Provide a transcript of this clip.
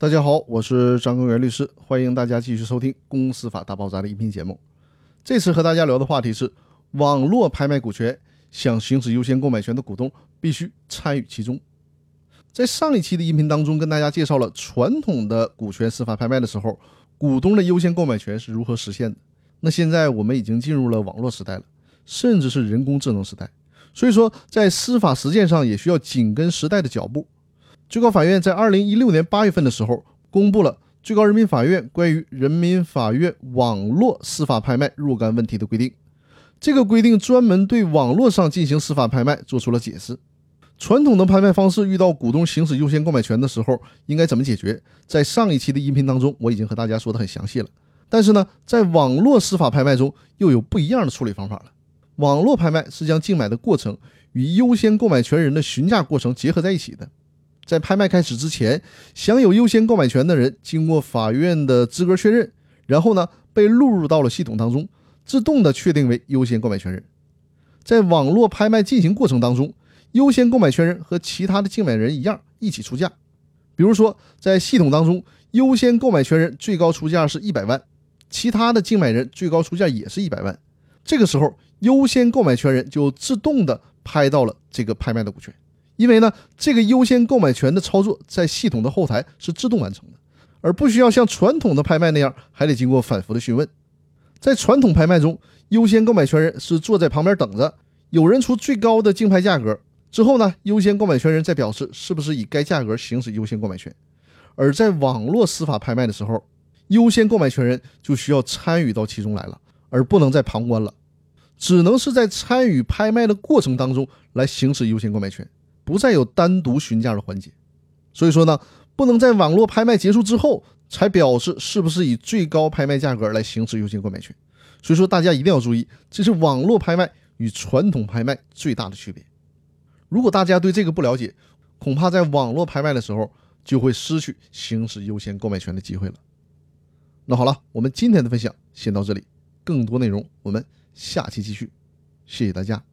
大家好，我是张根源律师，欢迎大家继续收听《公司法大爆炸》的音频节目。这次和大家聊的话题是：网络拍卖股权，想行使优先购买权的股东必须参与其中。在上一期的音频当中，跟大家介绍了传统的股权司法拍卖的时候，股东的优先购买权是如何实现的。那现在我们已经进入了网络时代了，甚至是人工智能时代，所以说在司法实践上也需要紧跟时代的脚步。最高法院在二零一六年八月份的时候，公布了最高人民法院关于人民法院网络司法拍卖若干问题的规定。这个规定专门对网络上进行司法拍卖做出了解释。传统的拍卖方式遇到股东行使优先购买权的时候，应该怎么解决？在上一期的音频当中，我已经和大家说的很详细了。但是呢，在网络司法拍卖中又有不一样的处理方法了。网络拍卖是将竞买的过程与优先购买权人的询价过程结合在一起的。在拍卖开始之前，享有优先购买权的人经过法院的资格确认，然后呢被录入到了系统当中，自动的确定为优先购买权人。在网络拍卖进行过程当中，优先购买权人和其他的竞买人一样一起出价。比如说，在系统当中，优先购买权人最高出价是一百万，其他的竞买人最高出价也是一百万。这个时候，优先购买权人就自动的拍到了这个拍卖的股权。因为呢，这个优先购买权的操作在系统的后台是自动完成的，而不需要像传统的拍卖那样还得经过反复的询问。在传统拍卖中，优先购买权人是坐在旁边等着，有人出最高的竞拍价格之后呢，优先购买权人再表示是不是以该价格行使优先购买权。而在网络司法拍卖的时候，优先购买权人就需要参与到其中来了，而不能再旁观了，只能是在参与拍卖的过程当中来行使优先购买权。不再有单独询价的环节，所以说呢，不能在网络拍卖结束之后才表示是不是以最高拍卖价格来行使优先购买权。所以说大家一定要注意，这是网络拍卖与传统拍卖最大的区别。如果大家对这个不了解，恐怕在网络拍卖的时候就会失去行使优先购买权的机会了。那好了，我们今天的分享先到这里，更多内容我们下期继续，谢谢大家。